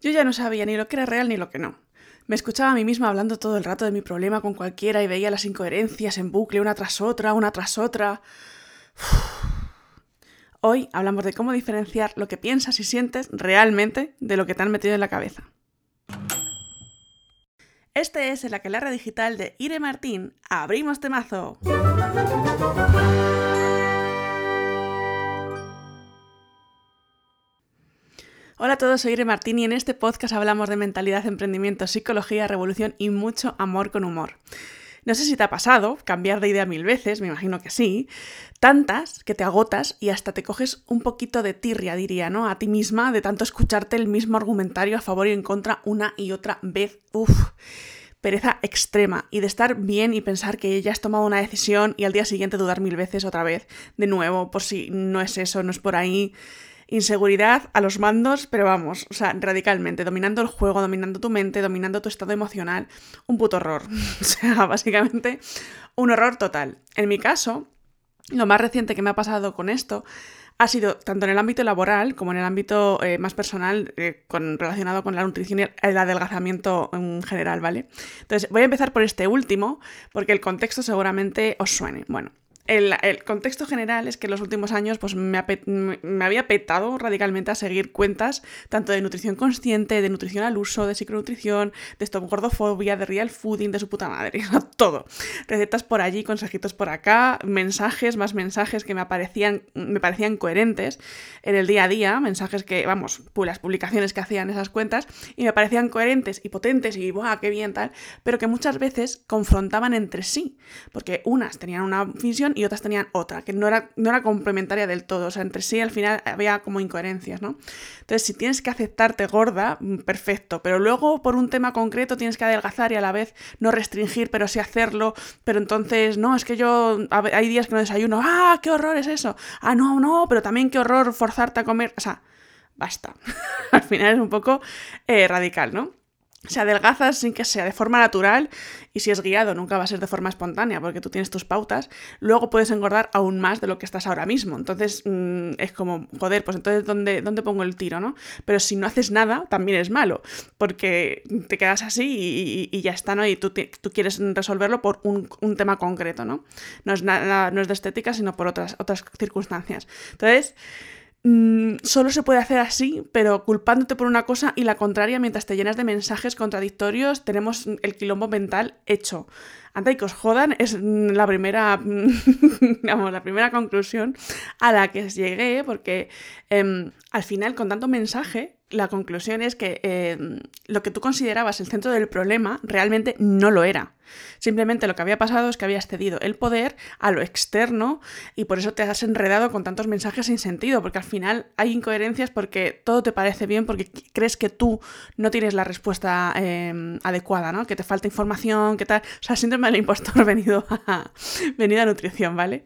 Yo ya no sabía ni lo que era real ni lo que no. Me escuchaba a mí misma hablando todo el rato de mi problema con cualquiera y veía las incoherencias en bucle una tras otra, una tras otra. Hoy hablamos de cómo diferenciar lo que piensas y sientes realmente de lo que te han metido en la cabeza. Este es el aquelarre digital de Ire Martín. ¡Abrimos temazo! Hola a todos, soy Ire Martín y en este podcast hablamos de mentalidad, emprendimiento, psicología, revolución y mucho amor con humor. No sé si te ha pasado cambiar de idea mil veces, me imagino que sí, tantas que te agotas y hasta te coges un poquito de tirria, diría, ¿no? A ti misma de tanto escucharte el mismo argumentario a favor y en contra una y otra vez. Uf pereza extrema y de estar bien y pensar que ya has tomado una decisión y al día siguiente dudar mil veces otra vez, de nuevo, por si no es eso, no es por ahí inseguridad a los mandos, pero vamos, o sea, radicalmente, dominando el juego, dominando tu mente, dominando tu estado emocional, un puto horror. o sea, básicamente un horror total. En mi caso, lo más reciente que me ha pasado con esto ha sido tanto en el ámbito laboral como en el ámbito eh, más personal eh, relacionado con la nutrición y el adelgazamiento en general, ¿vale? Entonces, voy a empezar por este último porque el contexto seguramente os suene. Bueno, el, contexto general es que en los últimos años pues, me, había petado radicalmente a seguir cuentas tanto de nutrición consciente, de nutrición al uso, de psiconutrición, de stop gordofobia, de real fooding, de su puta madre, todo. Recetas por allí, consejitos por acá, mensajes, más mensajes que me, aparecían, me parecían coherentes en el día a día, mensajes que, vamos, las publicaciones que hacían esas cuentas, y me parecían coherentes y potentes y, ¡buah, qué bien tal! Pero que muchas veces confrontaban entre sí, porque unas tenían una visión y otras tenían otra, que no era, no era complementaria del todo, o sea, entre sí al final había como incoherencias, ¿no? Entonces, si tienes que aceptarte gorda, mm, perfecto, pero luego por un tema concreto tienes que adelgazar y a la vez no restringir, pero sí hacerlo, pero entonces, no, es que yo, hay días que no desayuno, ¡ah, qué horror es eso! Ah, no, no, pero también qué horror forzarte a comer, o sea, basta. al final es un poco eh, radical, ¿no? Se adelgazas sin que sea de forma natural y si es guiado nunca va a ser de forma espontánea porque tú tienes tus pautas, luego puedes engordar aún más de lo que estás ahora mismo. Entonces mm, es como, joder, pues entonces ¿dónde, ¿dónde, pongo el tiro, no? Pero si no haces nada, también es malo porque te quedas así y, ya está, ¿no? Y tú, tú quieres resolverlo por un, un, tema concreto, ¿no? No es, nada, no es de estética, sino por otras, otras circunstancias. Entonces... Mm, solo se puede hacer así, pero culpándote por una cosa y la contraria mientras te llenas de mensajes contradictorios, tenemos el quilombo mental hecho. Antes que os jodan, es la primera, la primera conclusión a la que llegué, porque em, al final, con tanto mensaje, la conclusión es que em, lo que tú considerabas el centro del problema realmente no lo era. Simplemente lo que había pasado es que habías cedido el poder a lo externo y por eso te has enredado con tantos mensajes sin sentido, porque al final hay incoherencias porque todo te parece bien, porque crees que tú no tienes la respuesta em, adecuada, ¿no? Que te falta información, que tal. O sea, síndrome del impostor venido a, venido a nutrición, ¿vale?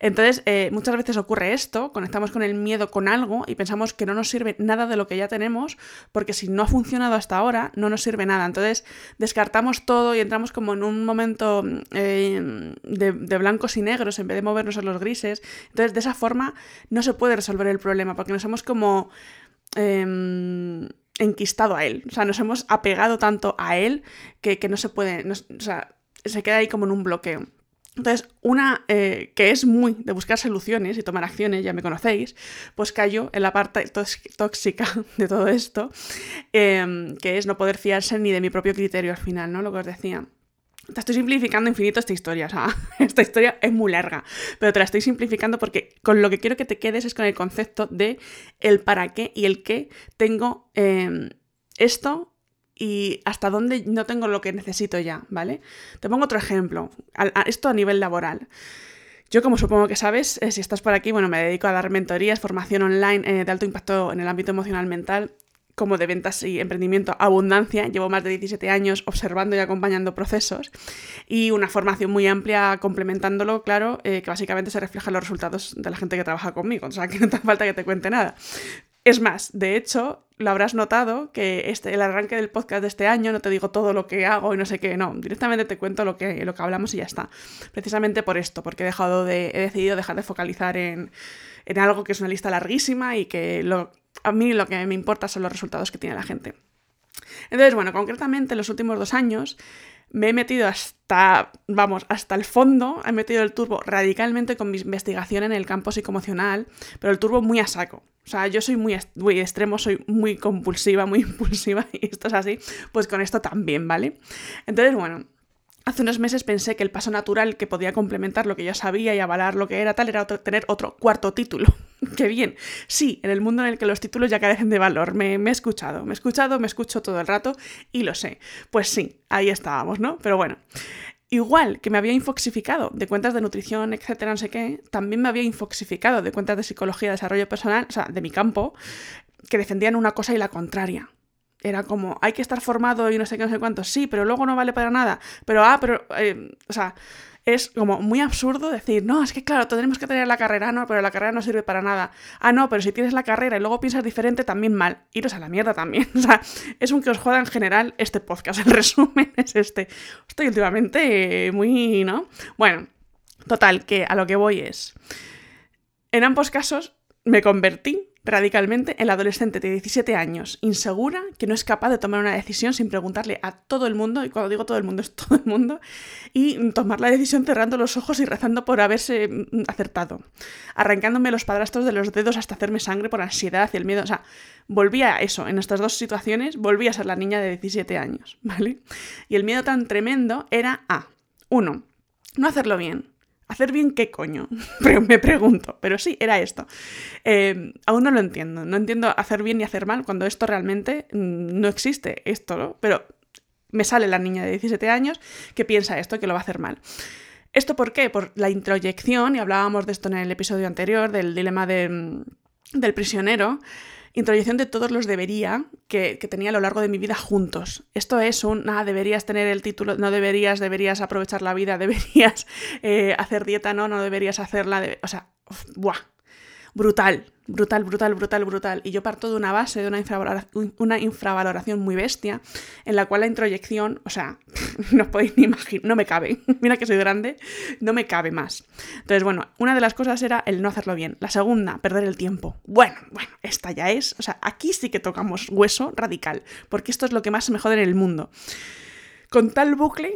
Entonces, eh, muchas veces ocurre esto, conectamos con el miedo con algo y pensamos que no nos sirve nada de lo que ya tenemos, porque si no ha funcionado hasta ahora, no nos sirve nada. Entonces, descartamos todo y entramos como en un momento eh, de, blancos y negros en vez de movernos en los grises. Entonces, de esa forma no se puede resolver el problema porque nos hemos como... Em, enquistado a él, o sea, nos hemos apegado tanto a él que, no se puede, o sea, se queda ahí como en un bloqueo. Entonces, una eh, que es muy de buscar soluciones y tomar acciones, ya me conocéis, pues cayó en la parte tóxica de todo esto, em, que es no poder fiarse ni de mi propio criterio al final, ¿no? Lo que os decía. Te estoy simplificando infinito esta historia, o sea, esta historia es muy larga, pero te la estoy simplificando porque con lo que quiero que te quedes es con el concepto de el para qué y el qué tengo em, esto y hasta dónde no tengo lo que necesito ya, ¿vale? Te pongo otro ejemplo, esto a nivel laboral. Yo, como supongo que sabes, eh, si estás por aquí, bueno, me dedico a dar mentorías, formación online eh, de alto impacto en el ámbito emocional mental como de ventas y emprendimiento abundancia. Llevo más de 17 años observando y acompañando procesos y una formación muy amplia complementándolo, claro, eh, que básicamente se refleja en los resultados de la gente que trabaja conmigo. O sea, que no te hace falta que te cuente nada. Es más, de hecho, lo habrás notado que este, el arranque del podcast de este año no te digo todo lo que hago y no sé qué, no, directamente te cuento lo que, lo que hablamos y ya está. Precisamente por esto, porque he, dejado de, he decidido dejar de focalizar en, en algo que es una lista larguísima y que lo, a mí lo que me importa son los resultados que tiene la gente. Entonces, bueno, concretamente en los últimos dos años me he metido hasta, vamos, hasta el fondo, he metido el turbo radicalmente con mi investigación en el campo psicoemocional, pero el turbo muy a saco. O sea, yo soy muy, muy extremo, soy muy compulsiva, muy impulsiva, y esto es así, pues con esto también, ¿vale? Entonces, bueno, Hace unos meses pensé que el paso natural que podía complementar lo que yo sabía y avalar lo que era tal era tener otro cuarto título. ¡Qué bien! Sí, en el mundo en el que los títulos ya carecen de valor. Me, me, he escuchado, me he escuchado, me escucho todo el rato y lo sé. Pues sí, ahí estábamos, ¿no? Pero bueno. Igual que me había infoxificado de cuentas de nutrición, etcétera, no sé qué, también me había infoxificado de cuentas de psicología, desarrollo personal, o sea, de mi campo, que defendían una cosa y la contraria era como, hay que estar formado y no sé qué, no sé cuánto, sí, pero luego no vale para nada, pero, ah, pero, eh, o sea, es como muy absurdo decir, no, es que claro, tenemos que tener la carrera, no, pero la carrera no sirve para nada. Ah, no, pero si tienes la carrera y luego piensas diferente, también mal. Iros a la mierda también. O sea, es un que os joda en general este podcast. El resumen es este. Estoy últimamente muy, ¿no? Bueno, total, que a lo que voy es. En ambos casos me convertí radicalmente en la adolescente de 17 años, insegura, que no es capaz de tomar una decisión sin preguntarle a todo el mundo, y cuando digo todo el mundo es todo el mundo, y tomar la decisión cerrando los ojos y rezando por haberse mm, acertado, arrancándome los padrastros de los dedos hasta hacerme sangre por ansiedad y el miedo. O sea, volví a eso, en estas dos situaciones volví a ser la niña de 17 años, ¿vale? Y el miedo tan tremendo era a, uno, no hacerlo bien, ¿Hacer bien qué coño? Me pregunto, pero sí, era esto. Em, aún no lo entiendo. No entiendo hacer bien y hacer mal cuando esto realmente mm, no existe, esto, ¿no? Pero me sale la niña de 17 años que piensa esto, que lo va a hacer mal. ¿Esto por qué? Por la introyección, y hablábamos de esto en el episodio anterior, del dilema mm, del prisionero introyección de todos los debería que, tenía a lo largo de mi vida juntos. Esto es un, ah, deberías tener el título, no deberías, deberías aprovechar la vida, deberías eh, hacer dieta, no, no deberías hacerla, o sea, buah, brutal, brutal, brutal, brutal, brutal. Y yo parto de una base, de una infravaloración, una infravaloración muy bestia, en la cual la introyección, o sea, no podéis ni imaginar, no me cabe. Mira que soy grande, no me cabe más. Entonces, bueno, una de las cosas era el no hacerlo bien. La segunda, perder el tiempo. Bueno, bueno, esta ya es, o sea, aquí sí que tocamos hueso radical, porque esto es lo que más me jode en el mundo. Con tal bucle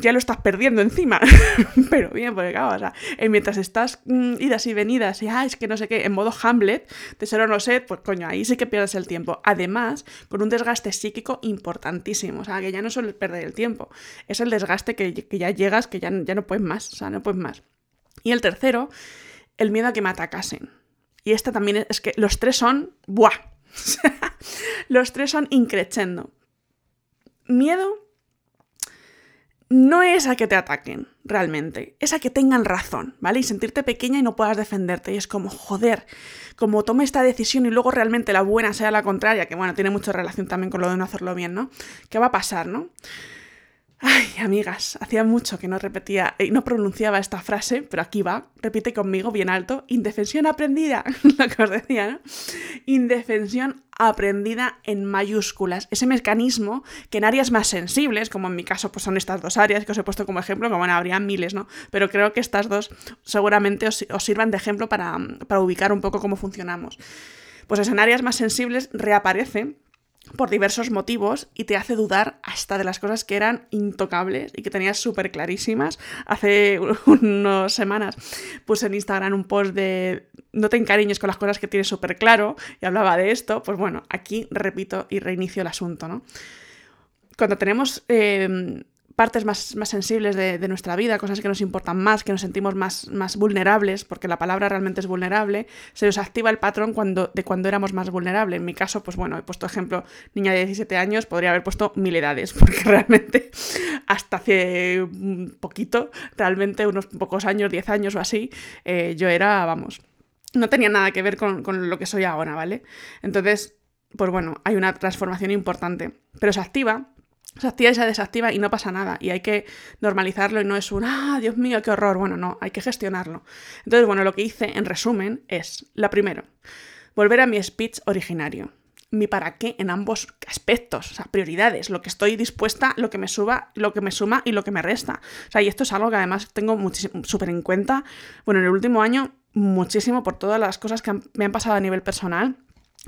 ya lo estás perdiendo encima. Pero bien, porque claro, o sea, eh, mientras estás mm, idas y venidas y, ah, es que no sé qué, en modo Hamlet, de ser o no ser, pues coño, ahí sí que pierdes el tiempo. Además, con un desgaste psíquico importantísimo, o sea, que ya no solo perder el tiempo, es el desgaste que, ya llegas, que ya, ya no puedes más, o sea, no puedes más. Y el tercero, el miedo a que me atacasen. Y esta también es, es que los tres son, ¡buah! los tres son increchendo. Miedo no es a que te ataquen, realmente, es a que tengan razón, ¿vale? Y sentirte pequeña y no puedas defenderte. Y es como, joder, como tome esta decisión y luego realmente la buena sea la contraria, que bueno, tiene mucha relación también con lo de no hacerlo bien, ¿no? ¿Qué va a pasar, no? Ay, amigas, hacía mucho que no repetía y no pronunciaba esta frase, pero aquí va, repite conmigo bien alto, indefensión aprendida, lo que os decía, ¿no? Indefensión aprendida en mayúsculas, ese mecanismo que en áreas más sensibles, como en mi caso pues son estas dos áreas que os he puesto como ejemplo, como bueno, habría miles, ¿no? Pero creo que estas dos seguramente os, os sirvan de ejemplo para, para ubicar un poco cómo funcionamos. Pues en áreas más sensibles reaparece por diversos motivos y te hace dudar hasta de las cosas que eran intocables y que tenías súper clarísimas. Hace unas semanas puse en Instagram un post de no te encariñes con las cosas que tienes súper claro y hablaba de esto. Pues bueno, aquí repito y reinicio el asunto, ¿no? Cuando tenemos eh, partes más, más sensibles de, nuestra vida, cosas que nos importan más, que nos sentimos más, más vulnerables, porque la palabra realmente es vulnerable, se nos activa el patrón cuando, de cuando éramos más vulnerables. En mi caso, pues bueno, he puesto ejemplo, niña de 17 años, podría haber puesto mil edades, porque realmente hasta hace poquito, realmente unos pocos años, 10 años o así, eh, yo era, vamos, no tenía nada que ver con, con lo que soy ahora, ¿vale? Entonces, pues bueno, hay una transformación importante, pero se activa se activa y se desactiva y no pasa nada. Y hay que normalizarlo y no es un, ah, Dios mío, qué horror. Bueno, no, hay que gestionarlo. Entonces, bueno, lo que hice en resumen es, la primero, volver a mi speech originario. Mi para qué en ambos aspectos, o sea, prioridades, lo que estoy dispuesta, lo que me suba, lo que me suma y lo que me resta. O sea, y esto es algo que además tengo súper en cuenta, bueno, en el último año muchísimo por todas las cosas que me han pasado a nivel personal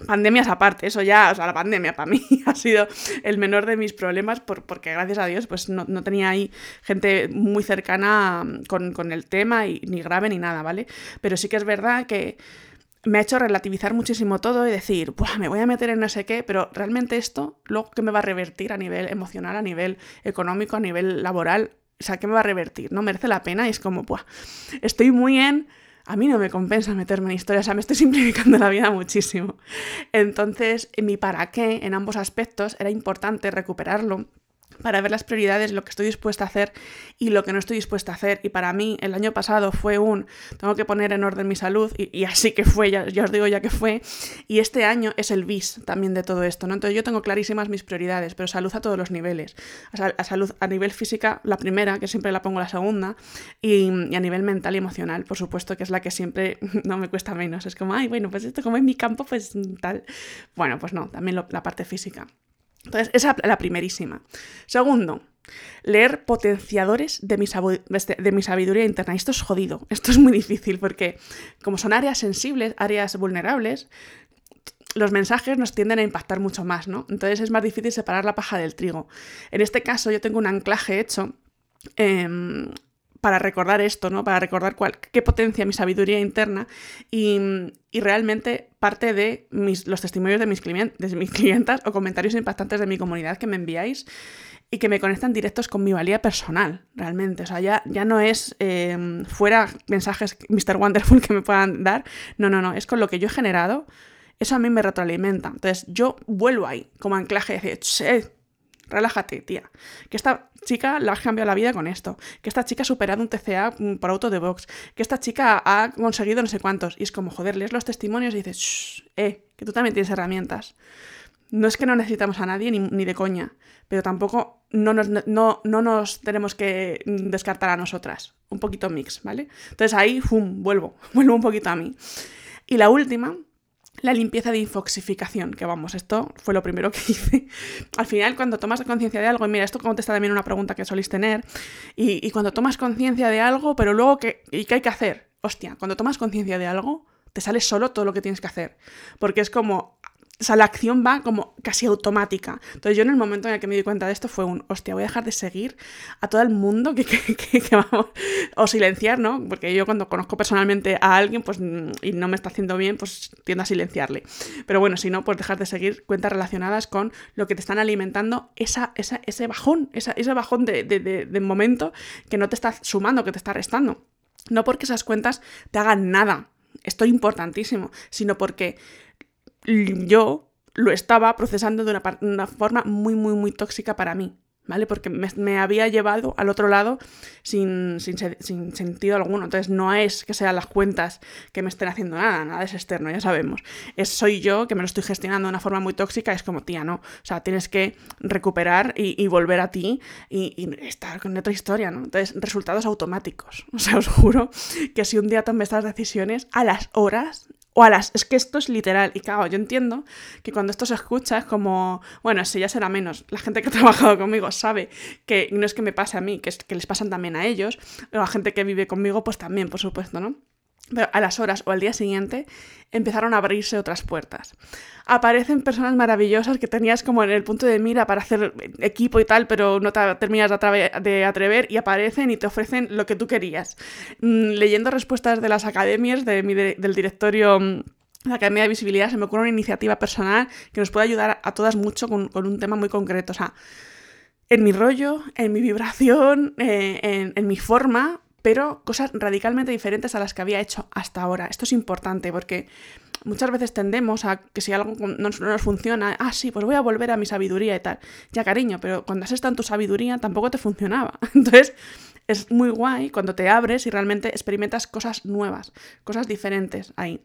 Pandemias aparte, eso ya, o sea, la pandemia para mí ha sido el menor de mis problemas por, porque gracias a Dios pues no, tenía ahí gente muy cercana con, con el tema y ni grave ni nada, ¿vale? Pero sí que es verdad que me ha hecho relativizar muchísimo todo y decir, Buah, me voy a meter en no sé qué, pero realmente esto, luego, ¿qué me va a revertir a nivel emocional, a nivel económico, a nivel laboral? O sea, ¿qué me va a revertir? ¿No merece la pena? Y es como, Buah, estoy muy en... A mí no me compensa meterme en historias, o sea, me estoy simplificando la vida muchísimo. Entonces, mi para qué en ambos aspectos era importante recuperarlo para ver las prioridades, lo que estoy dispuesta a hacer y lo que no estoy dispuesta a hacer. Y para mí el año pasado fue un, tengo que poner en orden mi salud y, así que fue, ya, os digo ya que fue. Y este año es el bis también de todo esto, ¿no? Entonces yo tengo clarísimas mis prioridades, pero salud a todos los niveles. A, salud a nivel física, la primera, que siempre la pongo la segunda, y, a nivel mental y emocional, por supuesto, que es la que siempre no me cuesta menos. Es como, ay, bueno, pues esto como en mi campo, pues tal. Bueno, pues no, también la parte física. Entonces, esa es la primerísima. Segundo, leer potenciadores de mi, este, mi sabiduría interna. esto es jodido, esto es muy difícil porque como son áreas sensibles, áreas vulnerables, los mensajes nos tienden a impactar mucho más, ¿no? Entonces es más difícil separar la paja del trigo. En este caso yo tengo un anclaje hecho em, para recordar esto, ¿no? Para recordar cuál, qué potencia mi sabiduría interna y, realmente parte de mis, los testimonios de mis, de mis clientas o comentarios impactantes de mi comunidad que me enviáis y que me conectan directos con mi valía personal, realmente. O sea, ya, ya no es em, fuera mensajes Mr. Wonderful que me puedan dar. No, no, no. Es con lo que yo he generado. Eso a mí me retroalimenta. Entonces yo vuelvo ahí como anclaje y decir, relájate, tía. Que esta chica la ha cambiado la vida con esto. Que esta chica ha superado un TCA mm, por auto de box. Que esta chica ha conseguido no sé cuántos. Y es como, joder, lees los testimonios y dices, eh, que tú también tienes herramientas. No es que no necesitamos a nadie ni, de coña, pero tampoco no nos, no, no nos tenemos que descartar a nosotras. Un poquito mix, ¿vale? Entonces ahí, ¡fum! Vuelvo, vuelvo un poquito a mí. Y la última, la limpieza de infoxificación, que vamos, esto fue lo primero que hice. Al final, cuando tomas conciencia de algo, y mira, esto contesta también una pregunta que solís tener, y, cuando tomas conciencia de algo, pero luego, ¿qué, ¿y qué hay que hacer? Hostia, cuando tomas conciencia de algo, te sale solo todo lo que tienes que hacer. Porque es como, o sea, la acción va como casi automática. Entonces yo en el momento en el que me di cuenta de esto fue un, hostia, voy a dejar de seguir a todo el mundo que, vamos, o silenciar, ¿no? Porque yo cuando conozco personalmente a alguien pues, y no me está haciendo bien, pues tiendo a silenciarle. Pero bueno, si no, pues dejar de seguir cuentas relacionadas con lo que te están alimentando esa, esa ese bajón, esa, ese bajón de, de, de momento que no te está sumando, que te está restando. No porque esas cuentas te hagan nada, esto es importantísimo, sino porque yo lo estaba procesando de una, forma muy, muy, muy tóxica para mí. ¿Vale? Porque me, había llevado al otro lado sin, sentido alguno. Entonces no es que sean las cuentas que me estén haciendo nada, nada es externo, ya sabemos. Es soy yo que me lo estoy gestionando de una forma muy tóxica, es como, tía, no. O sea, tienes que recuperar y, volver a ti y, y, estar con otra historia, ¿no? Entonces, resultados automáticos. O sea, os juro que si un día tomé estas decisiones, a las horas o a las... Es que esto es literal. Y claro, yo entiendo que cuando esto se escucha es como, bueno, si ya será menos. La gente que ha trabajado conmigo sabe que no es que me pase a mí, que, es, que les pasan también a ellos. O a gente que vive conmigo, pues también, por supuesto, ¿no? A las horas o al día siguiente empezaron a abrirse otras puertas. Aparecen personas maravillosas que tenías como en el punto de mira para hacer equipo y tal, pero no te terminas de atrever y aparecen y te ofrecen lo que tú querías. Mm, leyendo respuestas de las academias del directorio mm, de la Academia de Visibilidad se me ocurre una iniciativa personal que nos puede ayudar a todas mucho con, un tema muy concreto. O sea, en mi rollo, en mi vibración, eh, en mi forma, pero cosas radicalmente diferentes a las que había hecho hasta ahora. Esto es importante porque muchas veces tendemos a que si algo no, nos funciona, ah, sí, pues voy a volver a mi sabiduría y tal. Ya, cariño, pero cuando has estado en tu sabiduría tampoco te funcionaba. Entonces, es muy guay cuando te abres y realmente experimentas cosas nuevas, cosas diferentes ahí.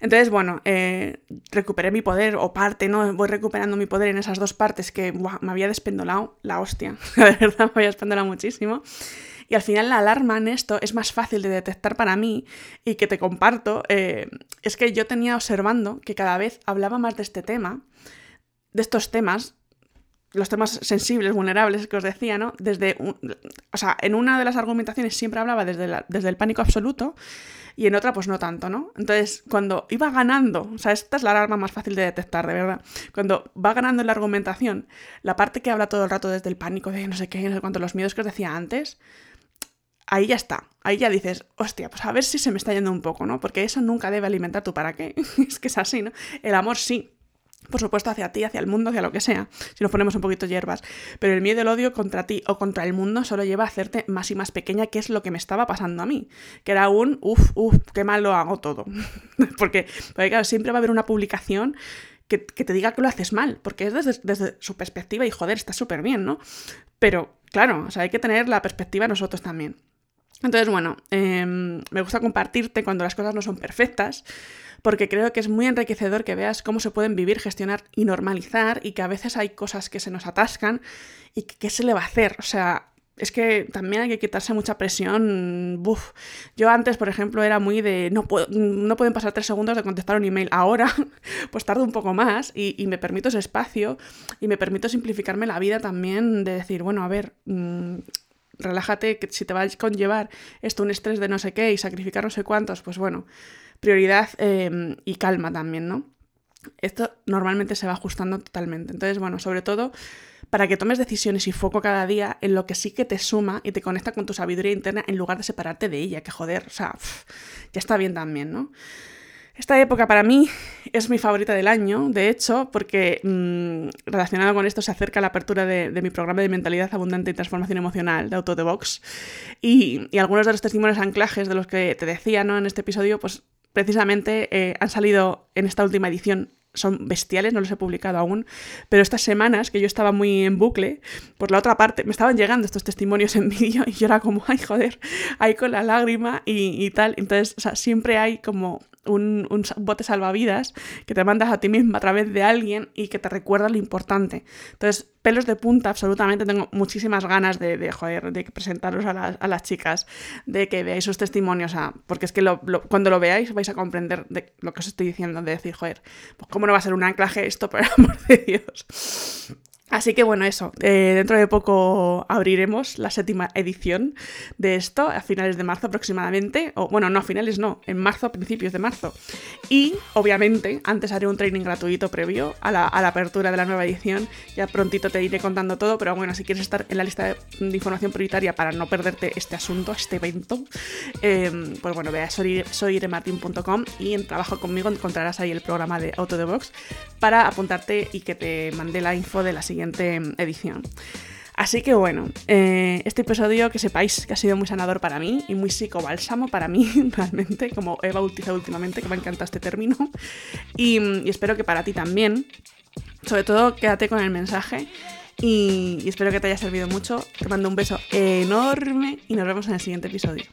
Entonces, bueno, eh, recuperé mi poder, o parte, ¿no? Voy recuperando mi poder en esas dos partes que me había despendolado la hostia. La verdad, me había despendolado muchísimo. Y al final la alarma en esto es más fácil de detectar para mí y que te comparto. Eh, es que yo tenía observando que cada vez hablaba más de este tema, de estos temas, los temas sensibles, vulnerables que os decía, ¿no? Desde, o sea, en una de las argumentaciones siempre hablaba desde, desde el pánico absoluto y en otra pues no tanto, ¿no? Entonces, cuando iba ganando, o sea, esta es la alarma más fácil de detectar, de verdad, cuando va ganando la argumentación, la parte que habla todo el rato desde el pánico de no sé qué, no sé cuánto, los miedos que os decía antes, ahí ya está. Ahí ya dices, hostia, pues a ver si se me está yendo un poco, ¿no? Porque eso nunca debe alimentar tu para qué. es que es así, ¿no? El amor sí. Por supuesto, hacia ti, hacia el mundo, hacia lo que sea, si nos ponemos un poquito hierbas. Pero el miedo el odio contra ti o contra el mundo solo lleva a hacerte más y más pequeña, que es lo que me estaba pasando a mí. Que era un, uff, uff, qué mal lo hago todo. porque, porque, claro, siempre va a haber una publicación que, te diga que lo haces mal, porque es desde, desde su perspectiva y joder, está súper bien, ¿no? Pero, claro, o sea, hay que tener la perspectiva nosotros también. Entonces, bueno, em, me gusta compartirte cuando las cosas no son perfectas, porque creo que es muy enriquecedor que veas cómo se pueden vivir, gestionar y normalizar, y que a veces hay cosas que se nos atascan y que qué se le va a hacer. O sea, es que también hay que quitarse mucha presión. Yo antes, por ejemplo, era muy de no, puedo, no pueden pasar tres segundos de contestar un email. Ahora, pues tardo un poco más y, me permito ese espacio y me permito simplificarme la vida también de decir, bueno, a ver, mm, relájate, que si te va a conllevar esto un estrés de no sé qué y sacrificar no sé cuántos, pues bueno, prioridad em, y calma también, ¿no? Esto normalmente se va ajustando totalmente. Entonces, bueno, sobre todo para que tomes decisiones y foco cada día en lo que sí que te suma y te conecta con tu sabiduría interna en lugar de separarte de ella, que joder, o sea, ya está bien también, ¿no? Esta época para mí es mi favorita del año, de hecho, porque mm, relacionado con esto se acerca la apertura de, mi programa de mentalidad abundante y transformación emocional de Auto the Box. Y, algunos de los testimonios anclajes de los que te decía ¿no? en este episodio, pues precisamente eh, han salido en esta última edición son bestiales, no los he publicado aún, pero estas semanas que yo estaba muy en bucle, por la otra parte, me estaban llegando estos testimonios en vídeo y yo era como, ay, joder, ahí con la lágrima y, y tal. Entonces, o sea, siempre hay como un, bote salvavidas que te mandas a ti misma a través de alguien y que te recuerda lo importante. Entonces, pelos de punta, absolutamente, tengo muchísimas ganas de, de joder, de presentaros a las, a las, chicas, de que veáis sus testimonios, porque es que cuando lo veáis vais a comprender de lo que os estoy diciendo, de decir, joder, pues cómo no va a ser un anclaje esto, por amor de Dios. Así que bueno, eso, eh, dentro de poco abriremos la séptima edición de esto, a finales de marzo aproximadamente, o bueno, no a finales, no, en marzo, a principios de marzo. Y obviamente, antes haré un training gratuito previo a la, apertura de la nueva edición, ya prontito te iré contando todo, pero bueno, si quieres estar en la lista de, información prioritaria para no perderte este asunto, este evento, em, pues bueno, ve a y en trabajo conmigo encontrarás ahí el programa de Auto the Box para apuntarte y que te mande la info de la edición. Así que bueno, eh, este episodio que sepáis que ha sido muy sanador para mí y muy psicobálsamo para mí, realmente, como he bautizado últimamente, que me encanta este término. Y, y, espero que para ti también. Sobre todo, quédate con el mensaje y, y espero que te haya servido mucho. Te mando un beso enorme y nos vemos en el siguiente episodio.